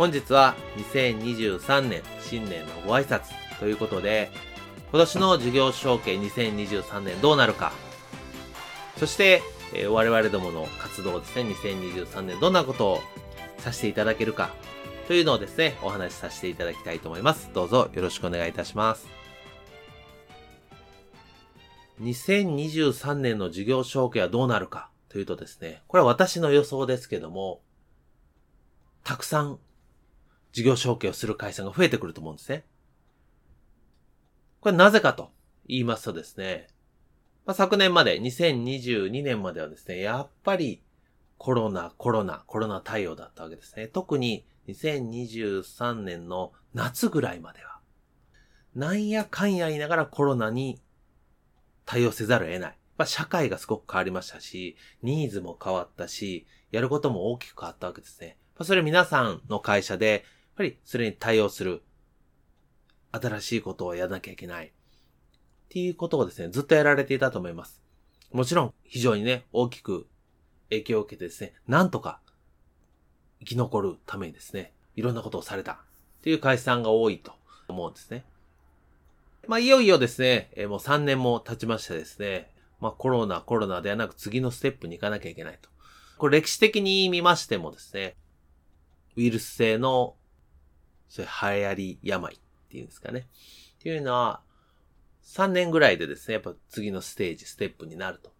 本日は2023年新年のご挨拶ということで、今年の事業承継2023年どうなるか、そして、えー、我々どもの活動ですね、2023年どんなことをさせていただけるか、というのをですね、お話しさせていただきたいと思います。どうぞよろしくお願いいたします。2023年の事業承継はどうなるかというとですね、これは私の予想ですけども、たくさん事業承継をする会社が増えてくると思うんですね。これなぜかと言いますとですね、まあ、昨年まで、2022年まではですね、やっぱりコロナ、コロナ、コロナ対応だったわけですね。特に2023年の夏ぐらいまでは、なんやかんや言いながらコロナに対応せざるを得ない。まあ、社会がすごく変わりましたし、ニーズも変わったし、やることも大きく変わったわけですね。ま、それ皆さんの会社でぱりそれに対応する、新しいことをやらなきゃいけない。っていうことをですね、ずっとやられていたと思います。もちろん、非常にね、大きく影響を受けてですね、なんとか生き残るためにですね、いろんなことをされたっていう会社さんが多いと思うんですね。まあ、いよいよですね、えもう3年も経ちましてですね、まあ、コロナ、コロナではなく次のステップに行かなきゃいけないと。これ歴史的に見ましてもですね、ウイルス性のそういう流行り病っていうんですかね。っていうのは、3年ぐらいでですね、やっぱ次のステージ、ステップになると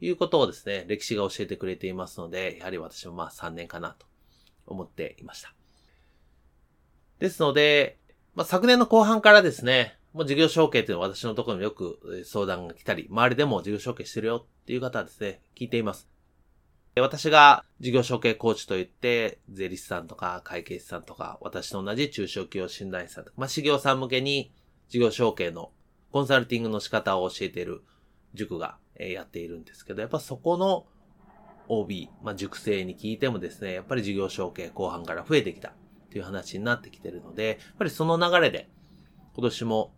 いうことをですね、歴史が教えてくれていますので、やはり私もまあ3年かなと思っていました。ですので、まあ、昨年の後半からですね、もう事業承継っていうのは私のところによく相談が来たり、周りでも事業承継してるよっていう方はですね、聞いています。私が事業承継コーチといって、税理士さんとか会計士さんとか、私と同じ中小企業診断士さんとか、まあ、事業さん向けに事業承継のコンサルティングの仕方を教えている塾がやっているんですけど、やっぱそこの OB、まあ、塾生に聞いてもですね、やっぱり事業承継後半から増えてきたっていう話になってきてるので、やっぱりその流れで今年も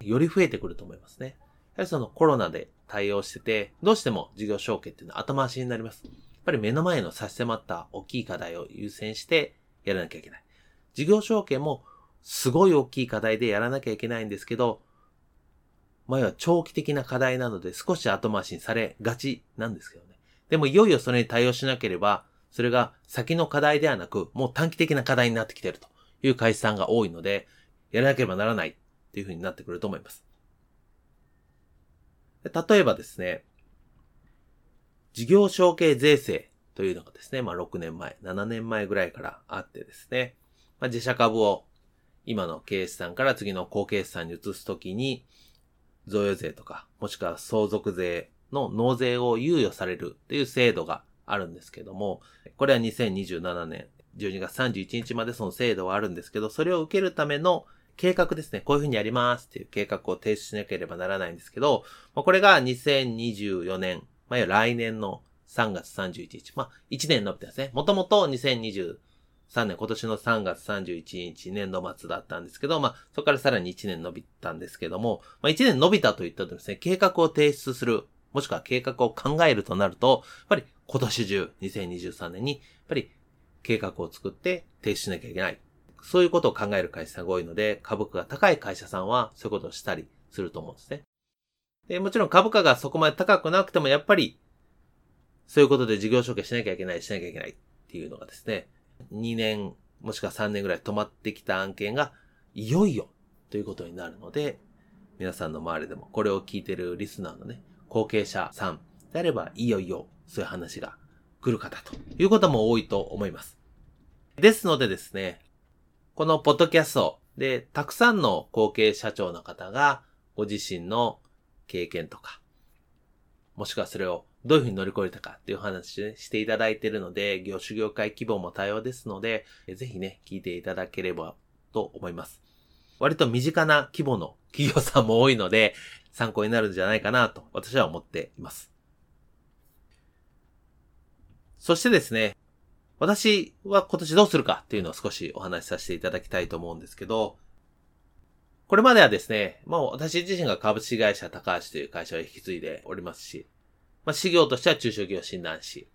より増えてくると思いますね。やはりそのコロナで対応してて、どうしても事業承継っていうのは後回しになります。やっぱり目の前の差し迫った大きい課題を優先してやらなきゃいけない。事業承継もすごい大きい課題でやらなきゃいけないんですけど、前は長期的な課題なので少し後回しにされがちなんですけどね。でもいよいよそれに対応しなければ、それが先の課題ではなく、もう短期的な課題になってきてるという会社さんが多いので、やらなければならないっていうふうになってくると思います。例えばですね、事業承継税制というのがですね、まあ6年前、7年前ぐらいからあってですね、まあ、自社株を今の経営士さんから次の後継士さんに移すときに、贈与税とか、もしくは相続税の納税を猶予されるという制度があるんですけども、これは2027年12月31日までその制度はあるんですけど、それを受けるための計画ですね。こういうふうにやりますっていう計画を提出しなければならないんですけど、これが2024年、まあ、来年の3月31日。まあ、1年伸びてますね。もともと2023年、今年の3月31日年度末だったんですけど、まあ、そこからさらに1年伸びたんですけども、まあ、1年伸びたといったとですね、計画を提出する、もしくは計画を考えるとなると、やっぱり今年中、2023年に、やっぱり計画を作って提出しなきゃいけない。そういうことを考える会社さんが多いので、株価が高い会社さんはそういうことをしたりすると思うんですね。で、もちろん株価がそこまで高くなくても、やっぱり、そういうことで事業承継しなきゃいけない、しなきゃいけないっていうのがですね、2年、もしくは3年ぐらい止まってきた案件が、いよいよということになるので、皆さんの周りでもこれを聞いてるリスナーのね、後継者さんであれば、いよいよそういう話が来る方ということも多いと思います。ですのでですね、このポッドキャストでたくさんの後継社長の方がご自身の経験とか、もしくはそれをどういうふうに乗り越えたかっていう話ね、していただいているので、業種業界規模も多様ですので、ぜひね、聞いていただければと思います。割と身近な規模の企業さんも多いので、参考になるんじゃないかなと私は思っています。そしてですね、私は今年どうするかっていうのを少しお話しさせていただきたいと思うんですけど、これまではですね、まあ私自身が株式会社高橋という会社を引き継いでおりますし、まあ、事業としては中小企業診断士。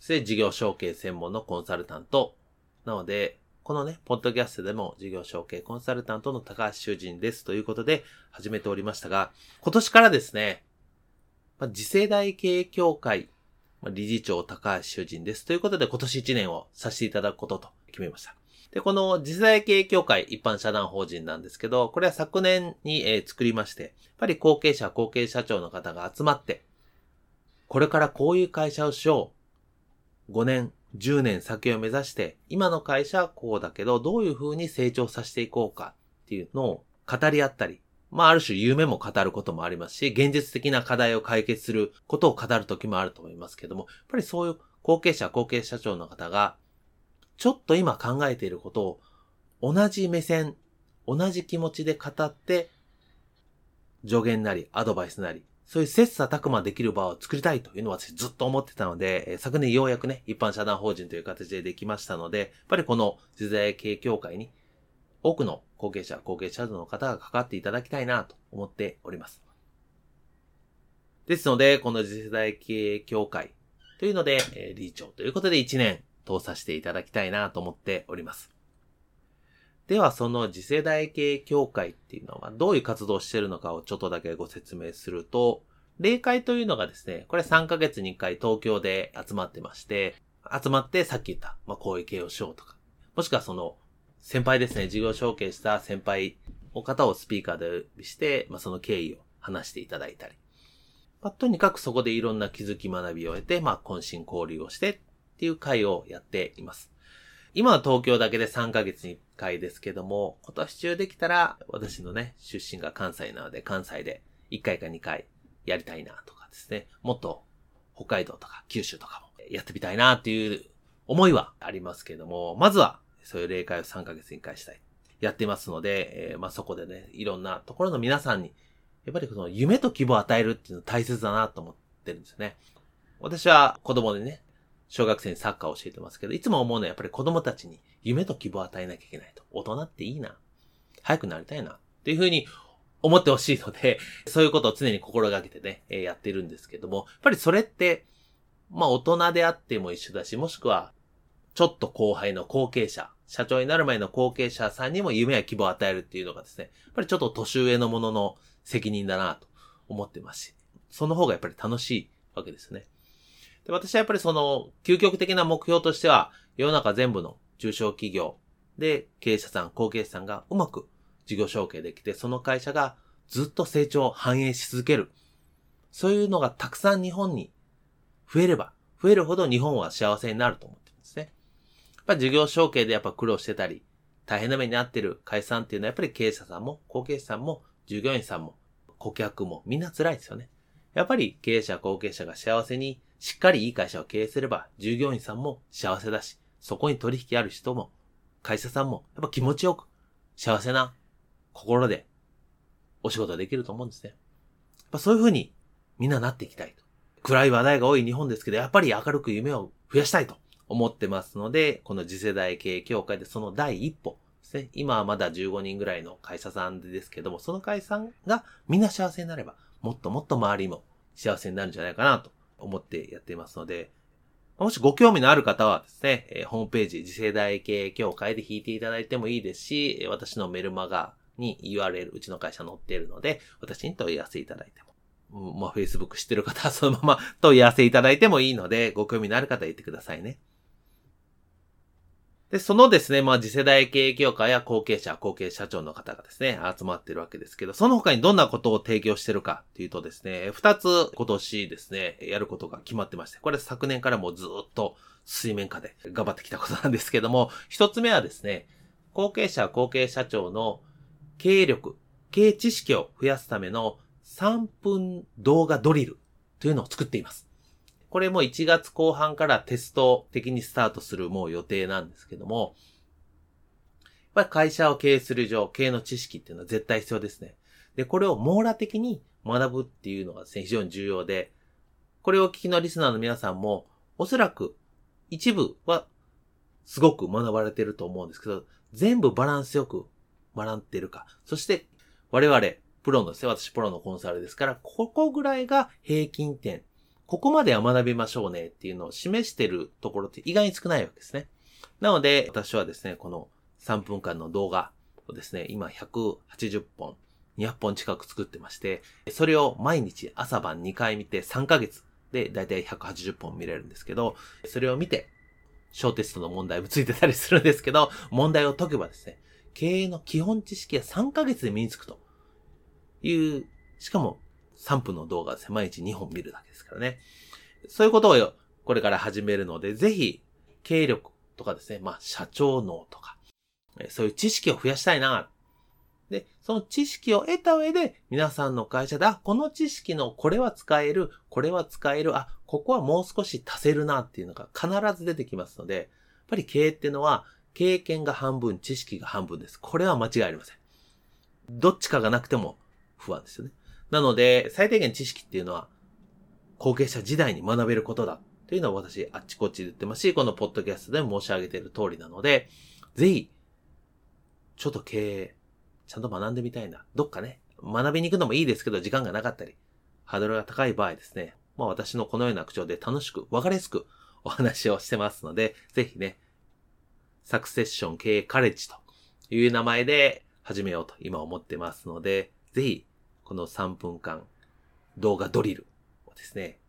そして事業承継専門のコンサルタント。なので、このね、ポッドキャストでも事業承継コンサルタントの高橋修人ですということで始めておりましたが、今年からですね、まあ、次世代経営協会、理事長高橋修人ですということで今年1年をさせていただくことと決めました。で、この次世代経営協会一般社団法人なんですけど、これは昨年に、え、作りまして、やっぱり後継者、後継社長の方が集まって、これからこういう会社をしよう。5年、10年先を目指して、今の会社はこうだけど、どういう風に成長させていこうかっていうのを語り合ったり、まあある種夢も語ることもありますし、現実的な課題を解決することを語る時もあると思いますけども、やっぱりそういう後継者、後継社長の方が、ちょっと今考えていることを同じ目線、同じ気持ちで語って、助言なり、アドバイスなり、そういう切磋琢磨できる場を作りたいというのは私ずっと思ってたので、昨年ようやくね、一般社団法人という形でできましたので、やっぱりこの時代経営協会に多くの後継者、後継者の方が関わっていただきたいなと思っております。ですので、この次世代経営協会というので、え理事長ということで1年通させていただきたいなと思っております。では、その次世代系協会っていうのはどういう活動をしているのかをちょっとだけご説明すると、例会というのがですね、これ3ヶ月に1回東京で集まってまして、集まってさっき言った、まあ、こういう経営をしようとか、もしくはその、先輩ですね、事業承継した先輩の方をスピーカーでして、まあ、その経緯を話していただいたり、まあ、とにかくそこでいろんな気づき学びを得て、まあ、懇親交流をしてっていう会をやっています。今は東京だけで3ヶ月に1回ですけども、今年中できたら、私のね、出身が関西なので、関西で1回か2回やりたいなとかですね、もっと北海道とか九州とかもやってみたいなっていう思いはありますけども、まずはそういう例会を3ヶ月に1回したい。やってますので、えー、まあそこでね、いろんなところの皆さんに、やっぱりその夢と希望を与えるっていうの大切だなと思ってるんですよね。私は子供でね、小学生にサッカーを教えてますけど、いつも思うのはやっぱり子供たちに夢と希望を与えなきゃいけないと。大人っていいな。早くなりたいな。っていうふうに思ってほしいので、そういうことを常に心がけてね、え、やってるんですけども、やっぱりそれって、まあ大人であっても一緒だし、もしくは、ちょっと後輩の後継者、社長になる前の後継者さんにも夢や希望を与えるっていうのがですね、やっぱりちょっと年上のものの責任だなと思ってますし、その方がやっぱり楽しいわけですね。で、私はやっぱりその、究極的な目標としては、世の中全部の中小企業で経営者さん、後継者さんがうまく事業承継できて、その会社がずっと成長、繁栄し続ける。そういうのがたくさん日本に増えれば、増えるほど日本は幸せになると思ってるんですね。やっぱ事業承継でやっぱ苦労してたり、大変な目に遭ってる会社さんっていうのはやっぱり経営者さんも、後継者さんも、従業員さんも、顧客もみんな辛いですよね。やっぱり経営者、後継者が幸せにしっかりいい会社を経営すれば、従業員さんも幸せだし、そこに取引ある人も、会社さんも、やっぱ気持ちよく、幸せな心で、お仕事できると思うんですね。やっぱそういう風に、みんななっていきたいと。暗い話題が多い日本ですけど、やっぱり明るく夢を増やしたいと思ってますので、この次世代経営協会でその第一歩ですね。今はまだ15人ぐらいの会社さんですけども、その会社さんがみんな幸せになれば、もっともっと周りも幸せになるんじゃないかなと思ってやっていますので、もしご興味のある方はですね、え、ホームページ、次世代系協会で引いていただいてもいいですし、私のメルマガに URL、うちの会社載っているので、私に問い合わせいただいても。まあ、Facebook 知ってる方はそのまま問い合わせいただいてもいいので、ご興味のある方は言ってくださいね。で、そのですね、まあ次世代経営協会や後継者、後継社長の方がですね、集まってるわけですけど、その他にどんなことを提供してるかっていうとですね、二つ今年ですね、やることが決まってまして、これ昨年からもうずっと水面下で頑張ってきたことなんですけども、一つ目はですね、後継者、後継社長の経営力、経営知識を増やすための3分動画ドリルというのを作っています。これも1月後半からテスト的にスタートするもう予定なんですけども、やっぱり会社を経営する上、経営の知識っていうのは絶対必要ですね。で、これを網羅的に学ぶっていうのがですね、非常に重要で、これを聞きのリスナーの皆さんも、おそらく一部はすごく学ばれてると思うんですけど、全部バランスよく学んでるか。そして我々、プロのですね、私プロのコンサルですから、ここぐらいが平均点ここまでは学びましょうねっていうのを示してるところって意外に少ないわけですね。なので、私はですね、この3分間の動画をですね、今180本、200本近く作ってまして、それを毎日朝晩2回見て3ヶ月でだいたい180本見れるんですけど、それを見て、小テストの問題もついてたりするんですけど、問題を解けばですね、経営の基本知識が3ヶ月で身につくという、しかも3分の動画ですね、毎日2本見るだけですからね。そういうことをこれから始めるので、ぜひ、経営力とかですね、まあ、社長能とか、そういう知識を増やしたいな。で、その知識を得た上で、皆さんの会社で、あ、この知識のこれは使える、これは使える、あ、ここはもう少し足せるなっていうのが必ず出てきますので、やっぱり経営っていうのは、経験が半分、知識が半分です。これは間違いありません。どっちかがなくても不安ですよね。なので、最低限知識っていうのは、後継者時代に学べることだというのは私、あっちこっちで言ってますし、このポッドキャストでも申し上げている通りなので、ぜひ、ちょっと経営、ちゃんと学んでみたいな。どっかね、学びに行くのもいいですけど、時間がなかったり、ハードルが高い場合ですね、まあ私のこのような口調で楽しく、わかりやすくお話をしてますので、ぜひね、サクセッション経営カレッジという名前で始めようと今思ってますので、ぜひこの3分間動画ドリルをですね、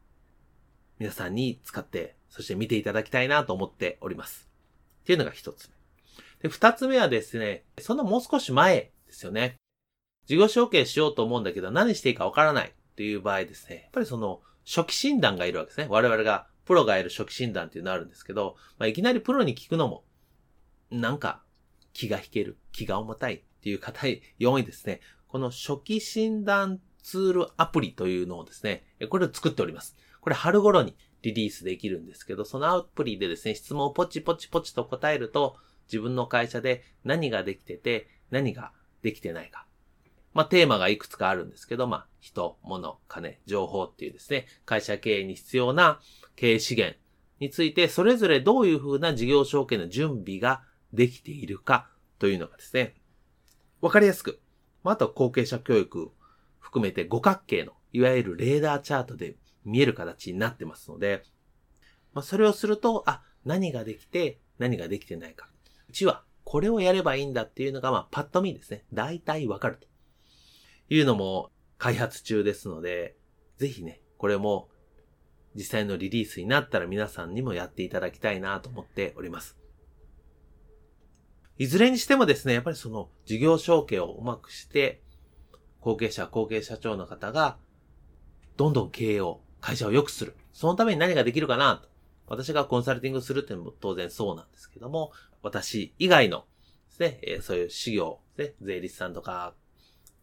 皆さんに使って、そして見ていただきたいなと思っております。っていうのが一つ目。で、二つ目はですね、そのもう少し前ですよね。事業承継しようと思うんだけど何していいかわからないっていう場合ですね、やっぱりその初期診断がいるわけですね。我々が、プロがいる初期診断っていうのがあるんですけど、まあ、いきなりプロに聞くのも、なんか気が引ける、気が重たいっていう方4位ですね。この初期診断ツールアプリというのをですね、これを作っております。これ春頃にリリースできるんですけど、そのアプリでですね、質問をポチポチポチと答えると、自分の会社で何ができてて、何ができてないか。まあ、テーマがいくつかあるんですけど、まあ、人、物、金、情報っていうですね、会社経営に必要な経営資源について、それぞれどういうふうな事業承継の準備ができているかというのがですね、わかりやすくまあ、あと後継者教育含めて五角形の、いわゆるレーダーチャートで見える形になってますので、まあ、それをすると、あ、何ができて、何ができてないか。うちは、これをやればいいんだっていうのが、まあ、パッと見ですね。大体わかるというのも開発中ですので、ぜひね、これも実際のリリースになったら皆さんにもやっていただきたいなと思っております。いずれにしてもですね、やっぱりその事業承継をうまくして、後継者、後継社長の方が、どんどん経営を、会社を良くする。そのために何ができるかなと。私がコンサルティングするっていうのも当然そうなんですけども、私以外のね、え、そういう事業、ね、税理士さんとか、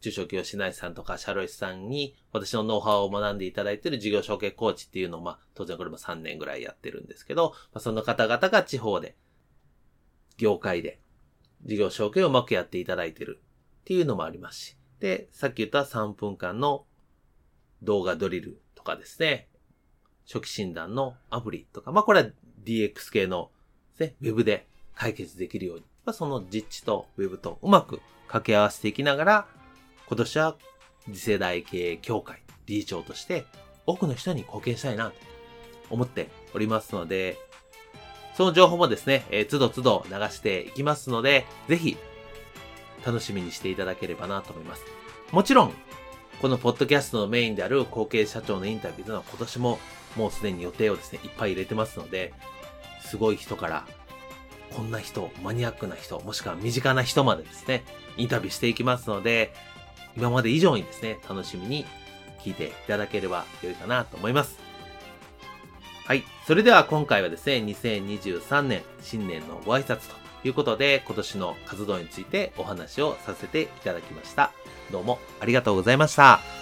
中小企業市内さんとか、社労士さんに私のノウハウを学んでいただいている事業承継コーチっていうのを、まあ、当然これも3年ぐらいやってるんですけど、まあ、その方々が地方で、業界で、事業承継をうまくやっていただいてるっていうのもありますし。で、さっき言った3分間の動画ドリルとかですね、初期診断のアプリとか、まあこれは DX 系の、ね、ウェブで解決できるように、まあ、その実地とウェブとうまく掛け合わせていきながら、今年は次世代経営協会理事長として多くの人に貢献したいなと思っておりますので、その情報もですね、えー、都度都度流していきますので、ぜひ、楽しみにしていただければなと思います。もちろん、このポッドキャストのメインである後継社長のインタビューというのは今年ももうすでに予定をですね、いっぱい入れてますので、すごい人からこんな人、マニアックな人、もしくは身近な人までですね、インタビューしていきますので、今まで以上にですね、楽しみに聞いていただければ良いかなと思います。はい。それでは今回はですね、2023年新年のご挨拶ということで、今年の活動についてお話をさせていただきました。どうもありがとうございました。